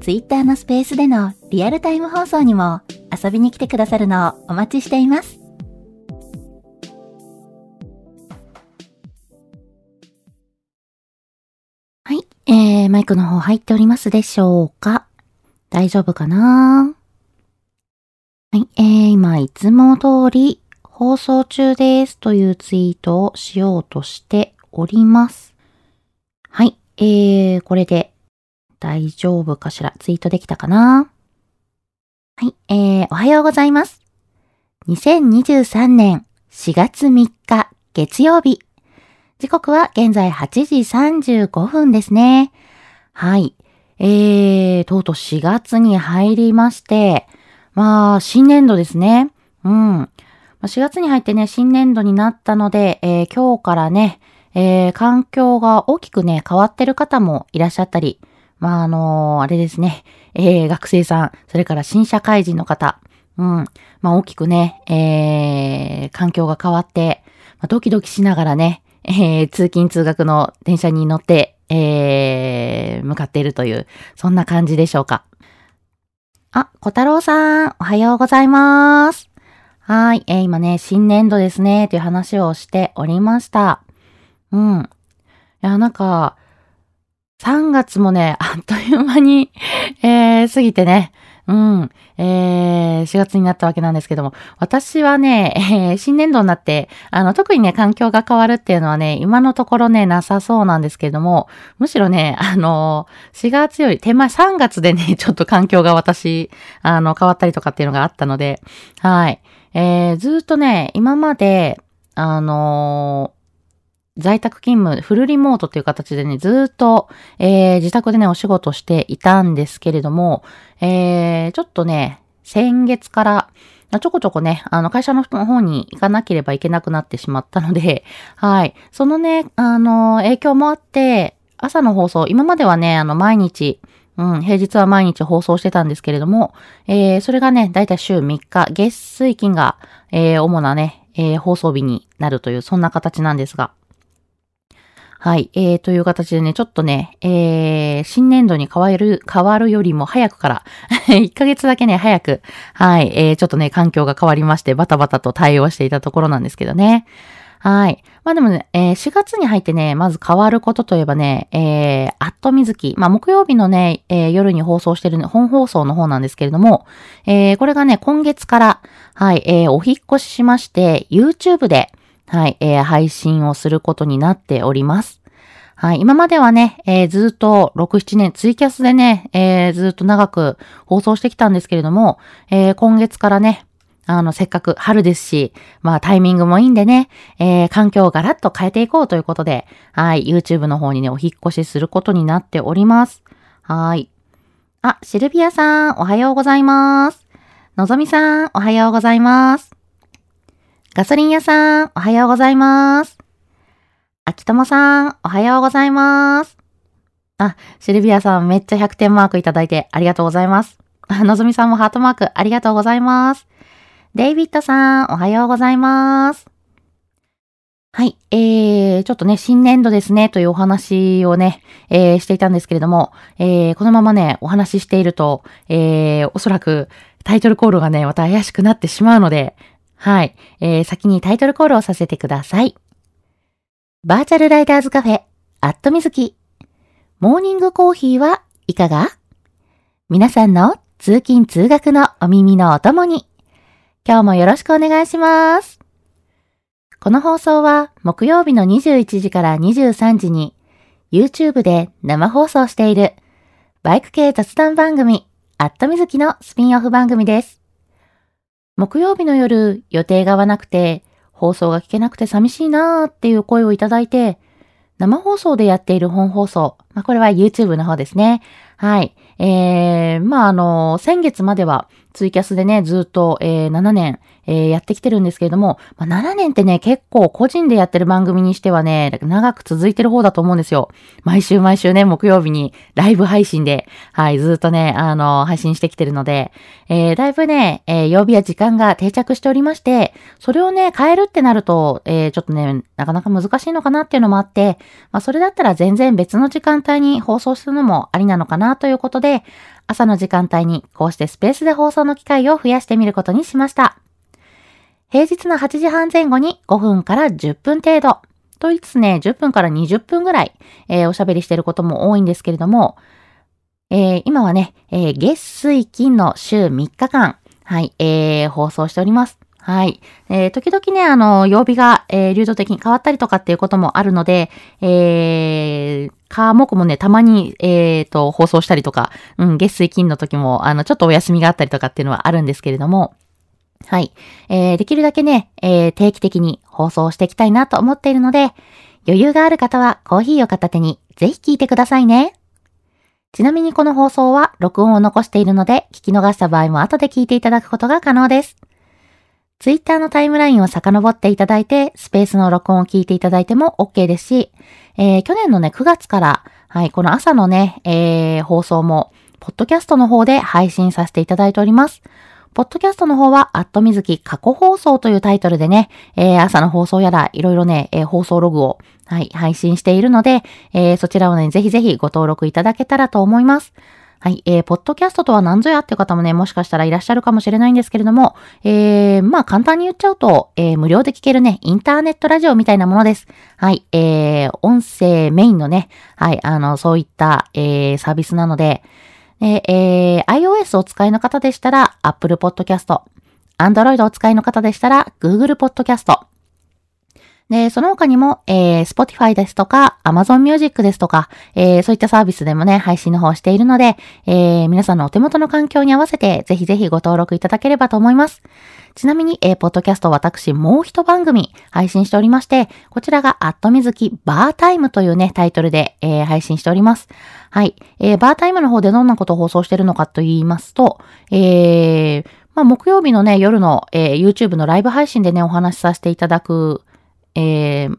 Twitter のスペースでのリアルタイム放送にも遊びに来てくださるのをお待ちしています。はい、えー、マイクの方入っておりますでしょうか？大丈夫かな？はい、えー、今、いつも通り放送中ですというツイートをしようとしております。はい、えー、これで大丈夫かしら？ツイートできたかな？はい、えー、おはようございます。2023年4月3日月曜日。時刻は現在8時35分ですね。はい。えー、とうとう4月に入りまして、まあ、新年度ですね。うん。4月に入ってね、新年度になったので、えー、今日からね、えー、環境が大きくね、変わってる方もいらっしゃったり、まあ、あのー、あれですね、えー、学生さん、それから新社会人の方、うん、まあ、大きくね、えー、環境が変わって、まあ、ドキドキしながらね、えー、通勤通学の電車に乗って、えー、向かっているという、そんな感じでしょうか。あ、小太郎さん、おはようございます。はい、えー、今ね、新年度ですね、という話をしておりました。うん。いや、なんか、3月もね、あっという間に、えー、過ぎてね、うん、えー、4月になったわけなんですけども、私はね、えー、新年度になって、あの、特にね、環境が変わるっていうのはね、今のところね、なさそうなんですけれども、むしろね、あの、4月より手前、3月でね、ちょっと環境が私、あの、変わったりとかっていうのがあったので、はい。えー、ずっとね、今まで、あの在宅勤務、フルリモートっていう形でね、ずっと、えー、自宅でね、お仕事していたんですけれども、えー、ちょっとね、先月から、ちょこちょこね、あの、会社の方に行かなければいけなくなってしまったので、はい。そのね、あの、影響もあって、朝の放送、今まではね、あの、毎日、うん、平日は毎日放送してたんですけれども、えー、それがね、だいたい週3日、月水金が、えー、主なね、えー、放送日になるという、そんな形なんですが、はい。えー、という形でね、ちょっとね、えー、新年度に変わる、変わるよりも早くから 1ヶ月だけね、早く、はい、えー、ちょっとね、環境が変わりまして、バタバタと対応していたところなんですけどね。はい。まあでもね、えー、4月に入ってね、まず変わることといえばね、えー、アットみずき。まあ木曜日のね、えー、夜に放送してる、本放送の方なんですけれども、えー、これがね、今月から、はい、えー、お引越ししまして、YouTube で、はい、えー、配信をすることになっております。はい、今まではね、えー、ずっと6、7年ツイキャスでね、えー、ずっと長く放送してきたんですけれども、えー、今月からね、あの、せっかく春ですし、まあタイミングもいいんでね、えー、環境をガラッと変えていこうということで、はい、YouTube の方にね、お引越しすることになっております。はい。あ、シルビアさん、おはようございます。のぞみさん、おはようございます。ガソリン屋さん、おはようございます。秋友さん、おはようございます。あ、シルビアさんめっちゃ100点マークいただいてありがとうございます。のぞみさんもハートマークありがとうございます。デイビッドさん、おはようございます。はい。えー、ちょっとね、新年度ですね、というお話をね、えー、していたんですけれども、えー、このままね、お話ししていると、えー、おそらくタイトルコールがね、また怪しくなってしまうので、はい。えー、先にタイトルコールをさせてください。バーチャルライダーズカフェ、アットみずき。モーニングコーヒーはいかが？皆さんの通勤通学のお耳のお供に。今日もよろしくお願いします。この放送は木曜日の21時から23時に YouTube で生放送しているバイク系雑談番組アットみずきのスピンオフ番組です。木曜日の夜予定が合わなくて放送が聞けなくて寂しいなーっていう声をいただいて生放送でやっている本放送。まあ、これは YouTube の方ですね。はい。えー、まあ、あの、先月まではツイキャスでね、ずっと、えー、7年、えー、やってきてるんですけれども、まあ、7年ってね、結構個人でやってる番組にしてはね、長く続いてる方だと思うんですよ。毎週毎週ね、木曜日にライブ配信で、はい、ずっとね、あの、配信してきてるので、えー、だいぶね、えー、曜日や時間が定着しておりまして、それをね、変えるってなると、えー、ちょっとね、なかなか難しいのかなっていうのもあって、まあ、それだったら全然別の時間帯に放送するのもありなのかなということで、朝の時間帯にこうしてスペースで放送の機会を増やしてみることにしました。平日の8時半前後に5分から10分程度。と言いつつね、10分から20分ぐらい、えー、おしゃべりしてることも多いんですけれども、えー、今はね、えー、月水金の週3日間、はい、えー、放送しております。はい。えー、時々ね、あの、曜日が、えー、流動的に変わったりとかっていうこともあるので、えー、科目もね、たまに、えー、と、放送したりとか、うん、月水金の時も、あの、ちょっとお休みがあったりとかっていうのはあるんですけれども、はい。えー、できるだけね、えー、定期的に放送していきたいなと思っているので、余裕がある方はコーヒーを片手にぜひ聞いてくださいね。ちなみにこの放送は録音を残しているので、聞き逃した場合も後で聞いていただくことが可能です。ツイッターのタイムラインを遡っていただいて、スペースの録音を聞いていただいても OK ですし、えー、去年のね、9月から、はい、この朝のね、えー、放送も、ポッドキャストの方で配信させていただいております。ポッドキャストの方は、アットみずき過去放送というタイトルでね、えー、朝の放送やら、いろいろね、えー、放送ログを、はい、配信しているので、えー、そちらをね、ぜひぜひご登録いただけたらと思います。はい、えー、ポッドキャストとは何ぞやっていう方もね、もしかしたらいらっしゃるかもしれないんですけれども、えー、まあ簡単に言っちゃうと、えー、無料で聞けるね、インターネットラジオみたいなものです。はい、えー、音声メインのね、はい、あの、そういった、えー、サービスなので、えー、iOS お使いの方でしたら Apple Podcast、Android お使いの方でしたら Google Podcast、で、その他にも、えー、Spotify ですとか、Amazon Music ですとか、えー、そういったサービスでもね、配信の方をしているので、えー、皆さんのお手元の環境に合わせて、ぜひぜひご登録いただければと思います。ちなみに、えー、ポッドキャスト私もう一番組配信しておりまして、こちらがアットみずきバータイムというね、タイトルで、えー、配信しております。はい。えー、バータイムの方でどんなことを放送してるのかと言いますと、えー、まあ、木曜日のね、夜の、えー、YouTube のライブ配信でね、お話しさせていただくえー、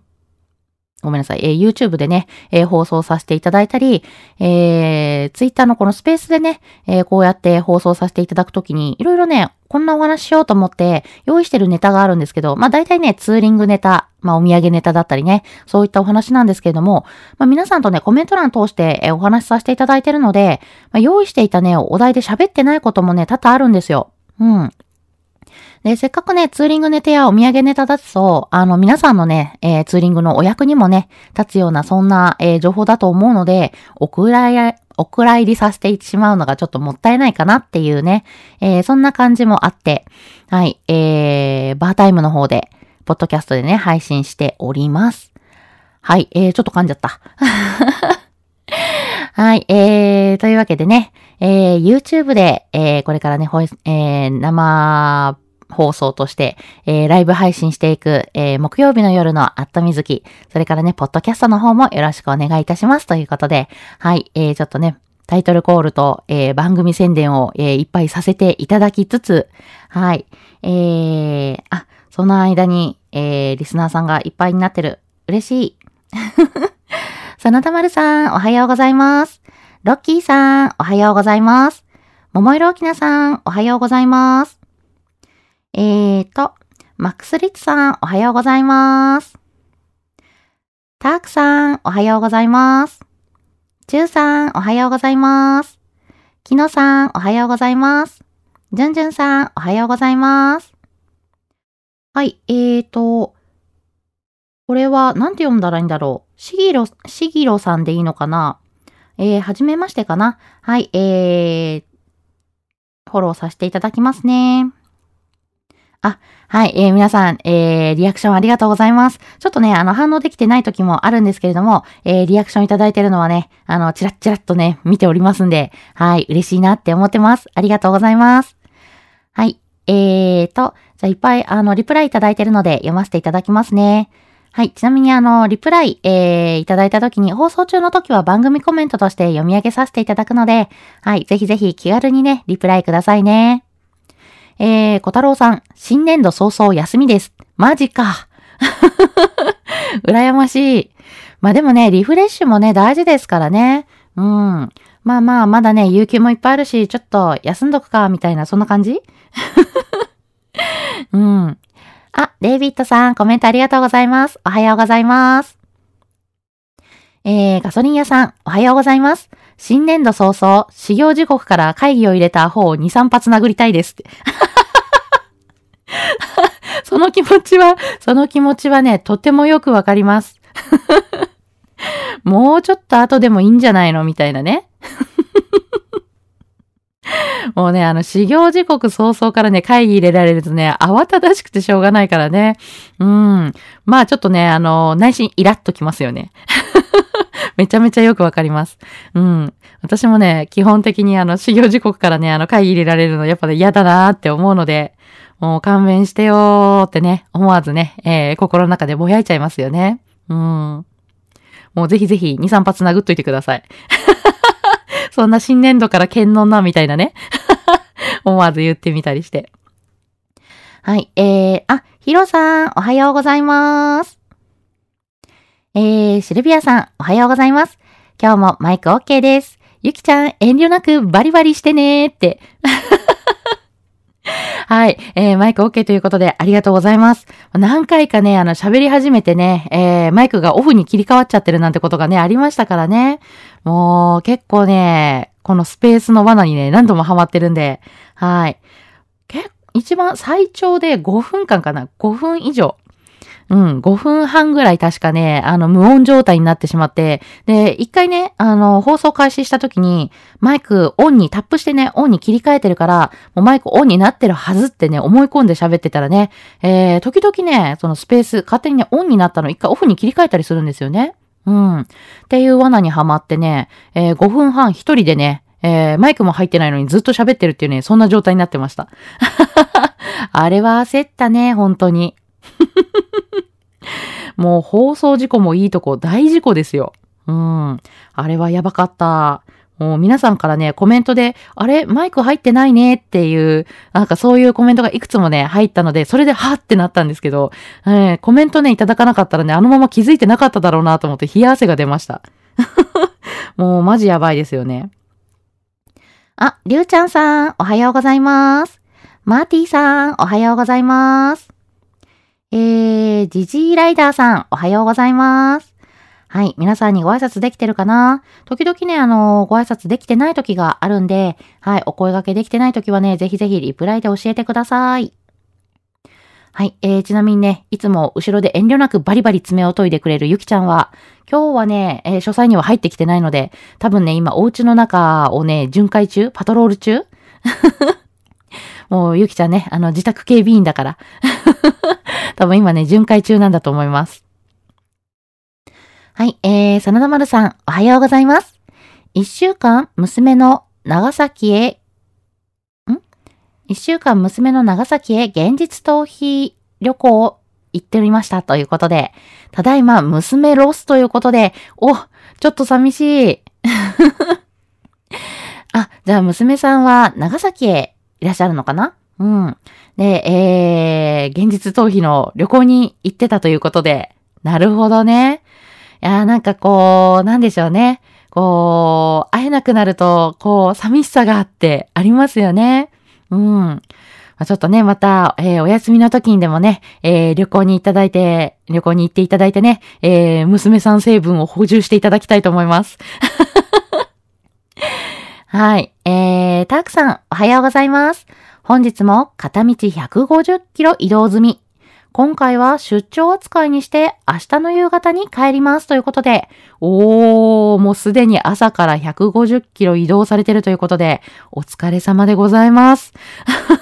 ごめんなさい、えー、YouTube でね、えー、放送させていただいたり、えー、Twitter のこのスペースでね、え、こうやって放送させていただくときに、いろいろね、こんなお話しようと思って用意してるネタがあるんですけど、まあ大体ね、ツーリングネタ、まあお土産ネタだったりね、そういったお話なんですけれども、まあ皆さんとね、コメント欄通してえお話しさせていただいてるので、まあ、用意していたね、お題で喋ってないこともね、多々あるんですよ。うん。で、せっかくね、ツーリングネタやお土産ネタだと、あの、皆さんのね、えー、ツーリングのお役にもね、立つような、そんな、えー、情報だと思うので、お蔵入お蔵入りさせてしまうのがちょっともったいないかなっていうね、えー、そんな感じもあって、はい、えー、バータイムの方で、ポッドキャストでね、配信しております。はい、えー、ちょっと噛んじゃった。はい、えー、というわけでね、えー、YouTube で、えー、これからね、えー、生放送として、えー、ライブ配信していく、えー、木曜日の夜のあったみずき、それからね、ポッドキャストの方もよろしくお願いいたしますということで、はい、えー、ちょっとね、タイトルコールと、えー、番組宣伝を、えー、いっぱいさせていただきつつ、はい、えー、あ、その間に、えー、リスナーさんがいっぱいになってる。嬉しい。そのたまるさん、おはようございます。ロッキーさん、おはようございます。桃色きなさん、おはようございます。えーと、マックスリッツさん、おはようございます。タークさん、おはようございます。チューさん、おはようございます。キノさん、おはようございます。ジュンジュンさん、おはようございます。はい、えーと、これは、なんて読んだらいいんだろう。しぎろ、しぎろさんでいいのかな？えー、はじめましてかな？はい、えー、フォローさせていただきますね。あ、はい、えー、皆さん、えー、リアクションありがとうございます。ちょっとね、あの、反応できてない時もあるんですけれども、えー、リアクションいただいてるのはね、あの、チラッチラッとね、見ておりますんで、はい、嬉しいなって思ってます。ありがとうございます。はい、えーと、じゃあいっぱい、あの、リプライいただいてるので、読ませていただきますね。はい。ちなみにあの、リプライ、えー、いただいた時に、放送中の時は番組コメントとして読み上げさせていただくので、はい。ぜひぜひ気軽にね、リプライくださいね。えー、小太郎さん、新年度早々休みです。マジか。羨ましい。まあでもね、リフレッシュもね、大事ですからね。うん。まあまあ、まだね、有給もいっぱいあるし、ちょっと休んどくか、みたいな、そんな感じ？うん。あ、デイビッドさん、コメントありがとうございます。おはようございます。えー、ガソリン屋さん、おはようございます。新年度早々、修行時刻から会議を入れたアホを2、3発殴りたいですって。その気持ちは、その気持ちはね、とてもよくわかります。もうちょっと後でもいいんじゃないのみたいなね。もうね、あの、修行時刻早々からね、会議入れられるとね、慌ただしくてしょうがないからね。うん。まあちょっとね、あの、内心イラッときますよね。めちゃめちゃよくわかります。うん。私もね、基本的にあの、修行時刻からね、あの、会議入れられるのやっぱね、嫌だなーって思うので、もう勘弁してよーってね、思わずね、えー、心の中でぼやいちゃいますよね。うん。もうぜひぜひ2、3発殴っといてください。そんな新年度から剣能なみたいなね。思わず言ってみたりして。はい。えー、あ、ヒロさん、おはようございます。えー、シルビアさん、おはようございます。今日もマイク OK です。ゆきちゃん、遠慮なくバリバリしてねーって。はい。えー、マイク OK ということでありがとうございます。何回かね、あの、喋り始めてね、えー、マイクがオフに切り替わっちゃってるなんてことがね、ありましたからね。もう、結構ね、このスペースの罠にね、何度もハマってるんで、はい。結一番最長で5分間かな ?5 分以上。うん、5分半ぐらい確かね、あの、無音状態になってしまって、で、一回ね、あの、放送開始した時に、マイクオンにタップしてね、オンに切り替えてるから、もうマイクオンになってるはずってね、思い込んで喋ってたらね、えー、時々ね、そのスペース、勝手にね、オンになったの一回オフに切り替えたりするんですよね。うん。っていう罠にはまってね、えー、5分半一人でね、えー、マイクも入ってないのにずっと喋ってるっていうね、そんな状態になってました。あれは焦ったね、本当に。もう放送事故もいいとこ大事故ですよ。うん。あれはやばかった。もう皆さんからね、コメントで、あれ？マイク入ってないね？っていう、なんかそういうコメントがいくつもね、入ったので、それではってなったんですけど、えー、コメントね、いただかなかったらね、あのまま気づいてなかっただろうなと思って冷や汗が出ました。もうマジやばいですよね。あ、りゅうちゃんさん、おはようございます。マーティーさん、おはようございます。えー、ジジーライダーさん、おはようございます。はい。皆さんにご挨拶できてるかな？時々ね、あのー、ご挨拶できてない時があるんで、はい。お声掛けできてない時はね、ぜひぜひリプライで教えてください。はい。えー、ちなみにね、いつも後ろで遠慮なくバリバリ爪を研いでくれるゆきちゃんは、今日はね、えー、書斎には入ってきてないので、多分ね、今お家の中をね、巡回中？パトロール中？もう、ゆきちゃんね、あの、自宅警備員だから。多分今ね、巡回中なんだと思います。はい、えー、真田丸さん、おはようございます。一週間、娘の長崎へ、ん？一週間、娘の長崎へ現実逃避旅行行っておりましたということで、ただいま、娘ロスということで、お、ちょっと寂しい。あ、じゃあ娘さんは長崎へいらっしゃるのかな？うん。で、えー、現実逃避の旅行に行ってたということで、なるほどね。いやなんかこう、なんでしょうね。こう、会えなくなると、こう、寂しさがあってありますよね。うん。まちょっとね、また、えー、お休みの時にでもね、えー、旅行にいただいて、旅行に行っていただいてね、えー、娘さん成分を補充していただきたいと思います。はい。えー、たくさん、おはようございます。本日も片道150キロ移動済み。今回は出張扱いにして明日の夕方に帰りますということで、おー、もうすでに朝から150キロ移動されてるということで、お疲れ様でございます。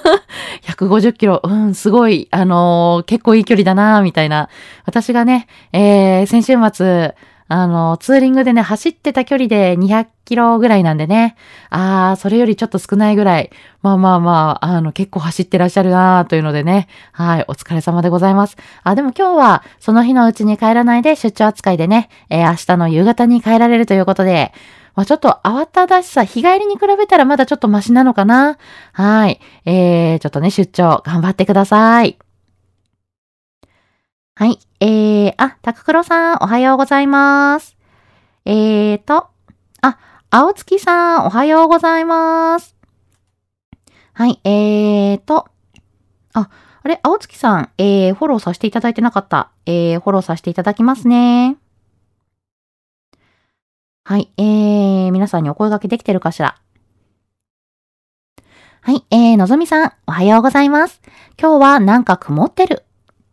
150キロ、うん、すごい、あのー、結構いい距離だなみたいな。私がね、えー、先週末、あの、ツーリングでね、走ってた距離で200キロぐらいなんでね。あー、それよりちょっと少ないぐらい。まあまあまあ、あの、結構走ってらっしゃるなーというのでね。はい、お疲れ様でございます。あ、でも今日は、その日のうちに帰らないで出張扱いでね、えー、明日の夕方に帰られるということで、まあ、ちょっと慌ただしさ、日帰りに比べたらまだちょっとマシなのかなはい。えー、ちょっとね、出張頑張ってください。はい。えー、あ、タククロさん、おはようございます。えーと、あ、青月さん、おはようございます。はい、えーと、あ、あれ、青月さん、えー、フォローさせていただいてなかった。えー、フォローさせていただきますね。はい、えー、皆さんにお声掛けできてるかしら。はい、えー、のぞみさん、おはようございます。今日はなんか曇ってる。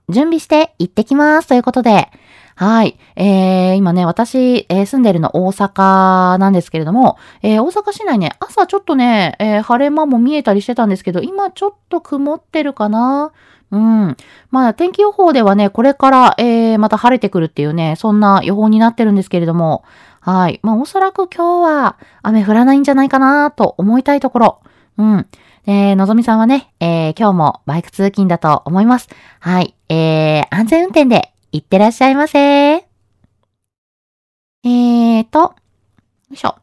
準備して行ってきますということで、はい。えー、今ね、私、えー、住んでるの大阪なんですけれども、えー、大阪市内ね、朝ちょっとね、えー、晴れ間も見えたりしてたんですけど、今ちょっと曇ってるかなうん。まあ、天気予報ではね、これから、えー、また晴れてくるっていうね、そんな予報になってるんですけれども、はい。まあ、おそらく今日は雨降らないんじゃないかなと思いたいところ。うん。え、のぞみさんはね、えー、今日もバイク通勤だと思います。はい。えー、安全運転で行ってらっしゃいませ。えーと、よいしょ。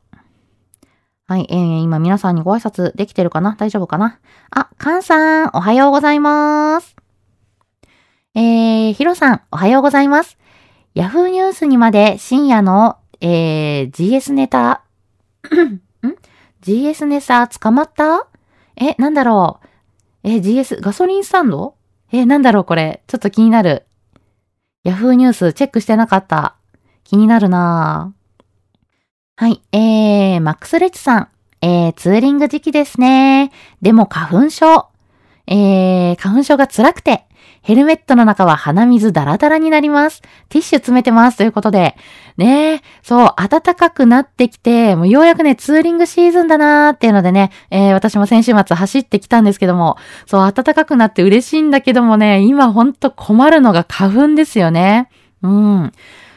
はい、えー、今皆さんにご挨拶できてるかな？大丈夫かな？あ、カンさん、おはようございます。えー、ヒロさん、おはようございます。ヤフーニュースにまで深夜の、えー、GS ネタ、ん ?GS ネタ捕まった？え、なんだろう。え、GS、ガソリンスタンド？え、なんだろうこれ。ちょっと気になる。Yahoo ニュースチェックしてなかった。気になるなはい。えー、マックスレッチさん。えー、ツーリング時期ですね。でも花粉症。えー、花粉症が辛くて、ヘルメットの中は鼻水ダラダラになります。ティッシュ詰めてます。ということで。ねえそう、暖かくなってきて、もうようやくね、ツーリングシーズンだなーっていうのでね、えー、私も先週末走ってきたんですけども、そう、暖かくなって嬉しいんだけどもね、今ほんと困るのが花粉ですよね。うん。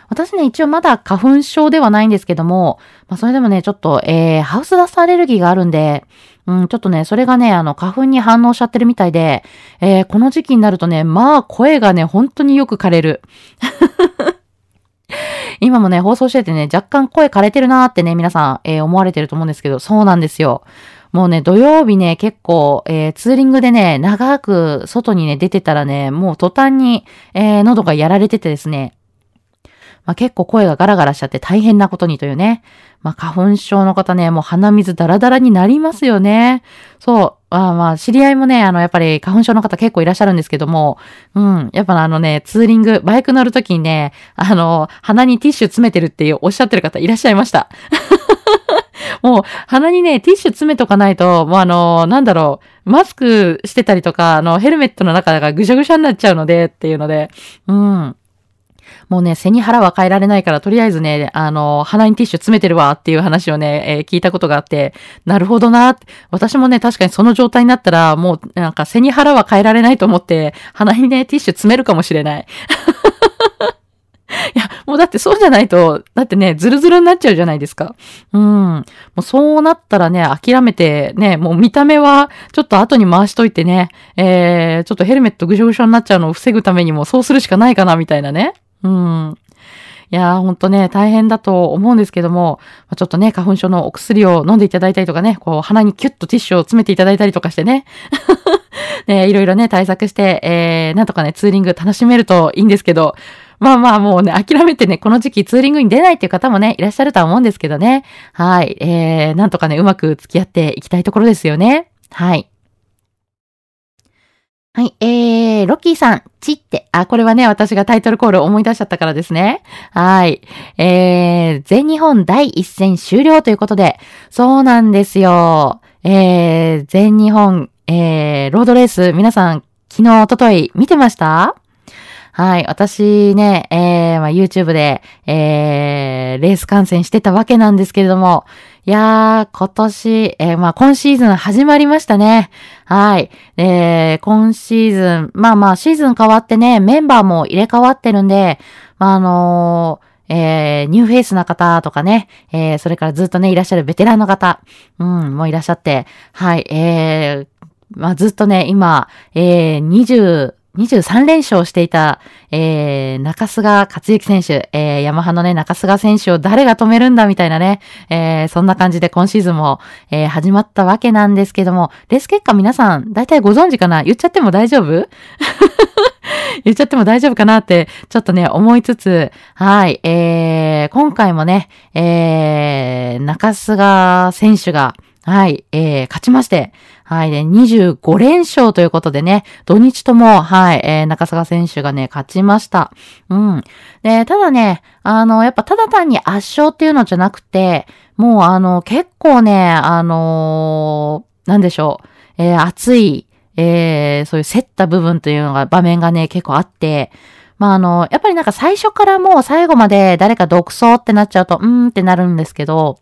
私ね、一応まだ花粉症ではないんですけども、まあそれでもね、ちょっと、えー、ハウスダストアレルギーがあるんで、うん、ちょっとね、それがね、あの、花粉に反応しちゃってるみたいで、えー、この時期になるとね、まあ、声がね、本当によく枯れる。今もね、放送しててね、若干声枯れてるなーってね、皆さん、えー、思われてると思うんですけど、そうなんですよ。もうね、土曜日ね、結構、えー、ツーリングでね、長く外にね、出てたらね、もう途端に、えー、喉がやられててですね、まあ、結構声がガラガラしちゃって大変なことにというね。まあ、花粉症の方ね、もう鼻水ダラダラになりますよね。そう。まあまあ、知り合いもね、あの、やっぱり花粉症の方結構いらっしゃるんですけども、うん。やっぱあのね、ツーリング、バイク乗るときにね、あの、鼻にティッシュ詰めてるっていうおっしゃってる方いらっしゃいました。もう、鼻にね、ティッシュ詰めとかないと、もうあの、なんだろう、マスクしてたりとか、あの、ヘルメットの中がぐしゃぐしゃになっちゃうので、っていうので、うん。もうね、背に腹は変えられないから、とりあえずね、あの、鼻にティッシュ詰めてるわっていう話をね、えー、聞いたことがあって、なるほどな。私もね、確かにその状態になったら、もうなんか背に腹は変えられないと思って、鼻にね、ティッシュ詰めるかもしれない。いや、もうだってそうじゃないと、だってね、ズルズルになっちゃうじゃないですか。うん。もうそうなったらね、諦めて、ね、もう見た目はちょっと後に回しといてね、えー、ちょっとヘルメットぐしょぐしょになっちゃうのを防ぐためにもそうするしかないかな、みたいなね。うん。いやー、ほんとね、大変だと思うんですけどもま、ちょっとね、花粉症のお薬を飲んでいただいたりとかね、こう、鼻にキュッとティッシュを詰めていただいたりとかしてね。ね、いろいろね、対策して、えー、なんとかね、ツーリング楽しめるといいんですけど、まあまあもうね、諦めてね、この時期ツーリングに出ないっていう方もね、いらっしゃるとは思うんですけどね。はい。えー、なんとかね、うまく付き合っていきたいところですよね。はい。はい、えー、ロッキーさん、ちって、あ、これはね、私がタイトルコールを思い出しちゃったからですね。はい。えー、全日本第一戦終了ということで、そうなんですよ。えー、全日本、えー、ロードレース、皆さん、昨日、おととい、見てました？はい。私ね、えー、まあ、YouTube で、えー、レース観戦してたわけなんですけれども、いやー、今年、えー、まあ、今シーズン始まりましたね。はい。えー、今シーズン、まあまあ、シーズン変わってね、メンバーも入れ替わってるんで、まあ、あのーえー、ニューフェイスな方とかね、えー、それからずっとね、いらっしゃるベテランの方、うん、もういらっしゃって、はい、えー、まあ、ずっとね、今、えー、20、23連勝していた、えー、中須賀克行選手、えー、ヤマハのね、中須賀選手を誰が止めるんだみたいなね、えー、そんな感じで今シーズンも、えー、始まったわけなんですけども、レース結果皆さん、大体ご存知かな？言っちゃっても大丈夫？言っちゃっても大丈夫かなって、ちょっとね、思いつつ、はい、えー、今回もね、えー、中菅選手が、はい、えー、勝ちまして、はい、で、25連勝ということでね、土日とも、はい、えー、中坂選手がね、勝ちました。うん。で、ただね、あの、やっぱただ単に圧勝っていうのじゃなくて、もうあの、結構ね、あのー、なんでしょう、えー、熱い、えー、そういう競った部分というのが、場面がね、結構あって、まあ、あの、やっぱりなんか最初からもう最後まで誰か独走ってなっちゃうと、うーんってなるんですけど、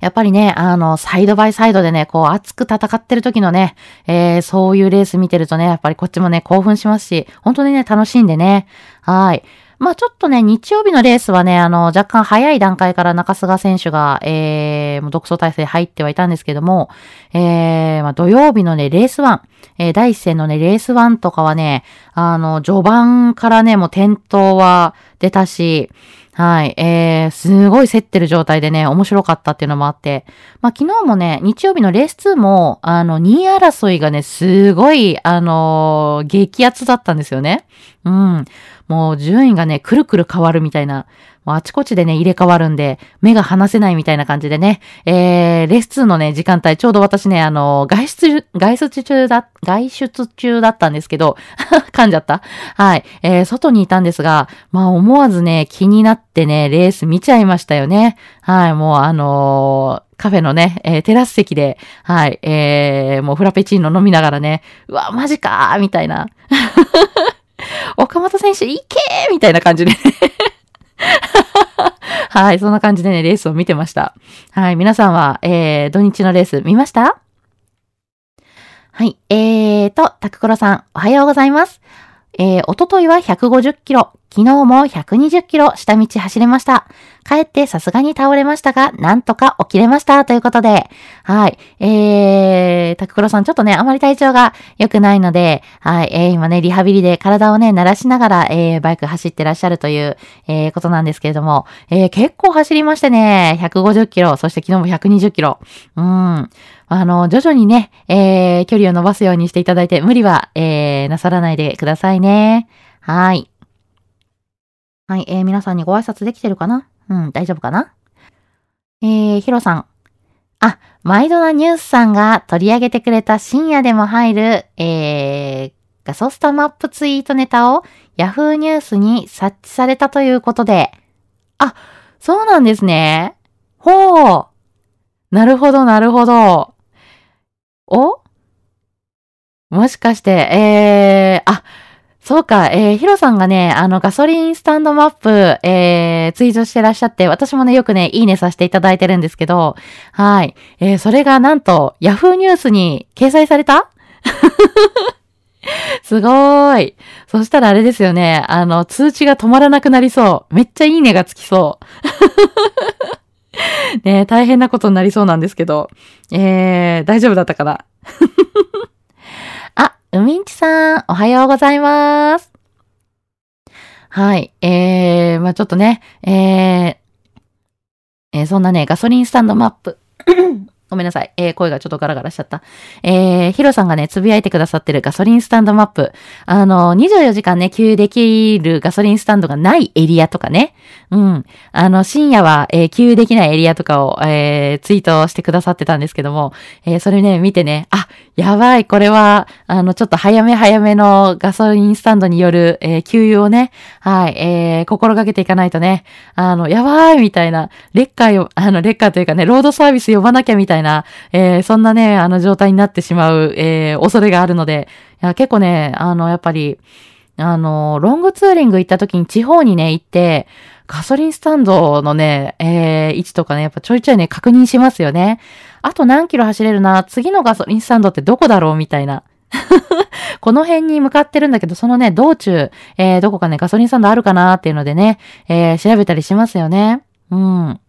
やっぱりね、あの、サイドバイサイドでね、こう熱く戦ってる時のね、えー、そういうレース見てるとね、やっぱりこっちもね、興奮しますし、本当にね、楽しんでね。はい。まあちょっとね、日曜日のレースはね、あの、若干早い段階から中菅選手が、えー、独走体制入ってはいたんですけども、えー、まあ土曜日のね、レース1、えー、第一戦のね、レース1とかはね、あの、序盤からね、もう転倒は出たし、はい。えー、すごい競ってる状態でね、面白かったっていうのもあって。まあ、昨日もね、日曜日のレース2も、あの、2位争いがね、すごい、あのー、激アツだったんですよね。うん。もう順位がね、くるくる変わるみたいな。もうあちこちでね、入れ替わるんで、目が離せないみたいな感じでね、えー、レース2のね、時間帯、ちょうど私ね、あの、外出、外出中だ、外出中だったんですけど、噛んじゃったはい。えー、外にいたんですが、まあ思わずね、気になってね、レース見ちゃいましたよね。はい、もうあのーカフェのね、えー、テラス席で、はい、えー、もうフラペチーノ飲みながらね、うわ、マジかーみたいな。岡本選手、いけーみたいな感じで はい、そんな感じでね、レースを見てました。はい、皆さんは、えー、土日のレース見ました？はい、えーと、タクコロさん、おはようございます。えー、おとといは150キロ、昨日も120キロ下道走れました。帰ってさすがに倒れましたが、なんとか起きれました。ということで、はい。えー、タククロさんちょっとね、あまり体調が良くないので、はい。えー、今ね、リハビリで体をね、慣らしながら、えー、バイク走ってらっしゃるという、えー、ことなんですけれども、えー、結構走りましてね、150キロ、そして昨日も120キロ。うーん。あの、徐々にね、えー、距離を伸ばすようにしていただいて、無理は、えー、なさらないでくださいね。はい。はい、えー、皆さんにご挨拶できてるかな？うん、大丈夫かな？えー、ヒロさん。あ、毎度なニュースさんが取り上げてくれた深夜でも入る、えー、ガソスタマップツイートネタを Yahoo ニュースに察知されたということで。あ、そうなんですね。ほう。なるほど、なるほど。お？もしかして、えー、あ、そうか、えー、ヒロさんがね、あの、ガソリンスタンドマップ、えー、ツイートしてらっしゃって、私もね、よくね、いいねさせていただいてるんですけど、はい。えー、それがなんと、ヤフーニュースに掲載された？すごーい。そしたらあれですよね、あの、通知が止まらなくなりそう。めっちゃいいねがつきそう。ね大変なことになりそうなんですけど、えー、大丈夫だったかな？うみんちさん、おはようございます。はい。えー、まあちょっとね、えー、えー、そんなね、ガソリンスタンドマップごめんなさい。えー、声がちょっとガラガラしちゃった。えー、ヒロさんがね、つぶやいてくださってるガソリンスタンドマップ。あの、24時間ね、給油できるガソリンスタンドがないエリアとかね。うん。あの、深夜は、えー、給油できないエリアとかを、えー、ツイートしてくださってたんですけども、えー、それね、見てね、あ、やばい、これは、あの、ちょっと早め早めのガソリンスタンドによる、えー、給油をね、はい、えー、心がけていかないとね、あの、やばい、みたいな、レッカーよ、あの、レッカーというかね、ロードサービス呼ばなきゃみたいな、いなえー、そんなね、あの状態になってしまう、えー、恐れがあるので、いや結構ね、あの、やっぱり、あの、ロングツーリング行った時に地方にね、行って、ガソリンスタンドのね、えー、位置とかね、やっぱちょいちょいね、確認しますよね。あと何キロ走れるな、次のガソリンスタンドってどこだろうみたいな。この辺に向かってるんだけど、そのね、道中、えー、どこかね、ガソリンスタンドあるかなっていうのでね、えー、調べたりしますよね。うん。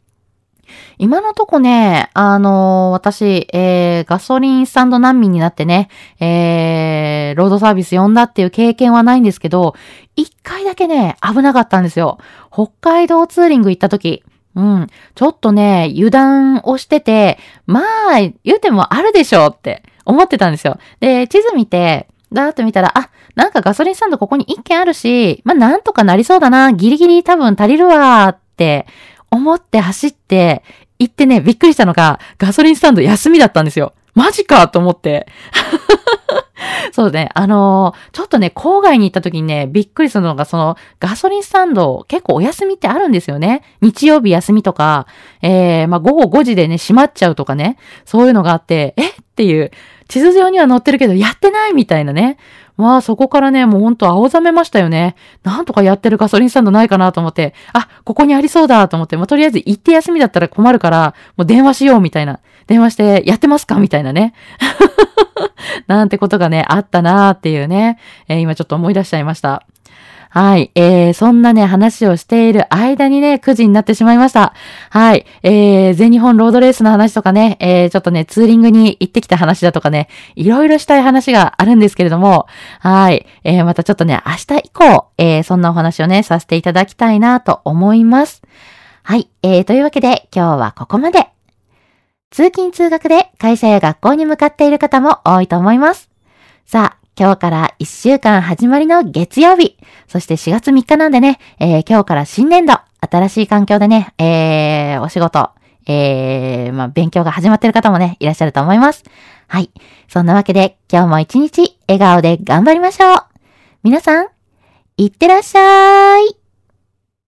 今のとこね、あのー、私、えー、ガソリンスタンド難民になってね、えー、ロードサービス呼んだっていう経験はないんですけど、一回だけね、危なかったんですよ。北海道ツーリング行った時。うん。ちょっとね、油断をしてて、まあ、言うてもあるでしょうって思ってたんですよ。で、地図見て、だーっと見たら、あ、なんかガソリンスタンドここに一軒あるし、まあなんとかなりそうだな、ギリギリ多分足りるわーって思って走って行ってね、びっくりしたのが、ガソリンスタンド休みだったんですよ。マジかと思って。そうね。あのー、ちょっとね、郊外に行った時にね、びっくりするのが、その、ガソリンスタンド、結構お休みってあるんですよね。日曜日休みとか、えー、まあ、午後5時でね、閉まっちゃうとかね。そういうのがあって、え？っていう、地図上には載ってるけど、やってないみたいなね。まあそこからね、もうほんと青ざめましたよね。なんとかやってるガソリンスタンドないかなと思って、あ、ここにありそうだと思って、まあとりあえず行って休みだったら困るから、もう電話しようみたいな。電話して、やってますかみたいなね。なんてことがね、あったなーっていうね、えー、今ちょっと思い出しちゃいました。はい。えー、そんなね、話をしている間にね、9時になってしまいました。はい。えー、全日本ロードレースの話とかね、えー、ちょっとね、ツーリングに行ってきた話だとかね、いろいろしたい話があるんですけれども、はい。えー、またちょっとね、明日以降、えー、そんなお話をね、させていただきたいなと思います。はい。えー、というわけで、今日はここまで。通勤通学で会社や学校に向かっている方も多いと思います。さあ、今日から1週間始まりの月曜日。そして4月3日なんでね、えー、今日から新年度、新しい環境でね、えー、お仕事、えー、まあ、勉強が始まってる方もね、いらっしゃると思います。はい。そんなわけで、今日も一日、笑顔で頑張りましょう。皆さん、いってらっしゃい。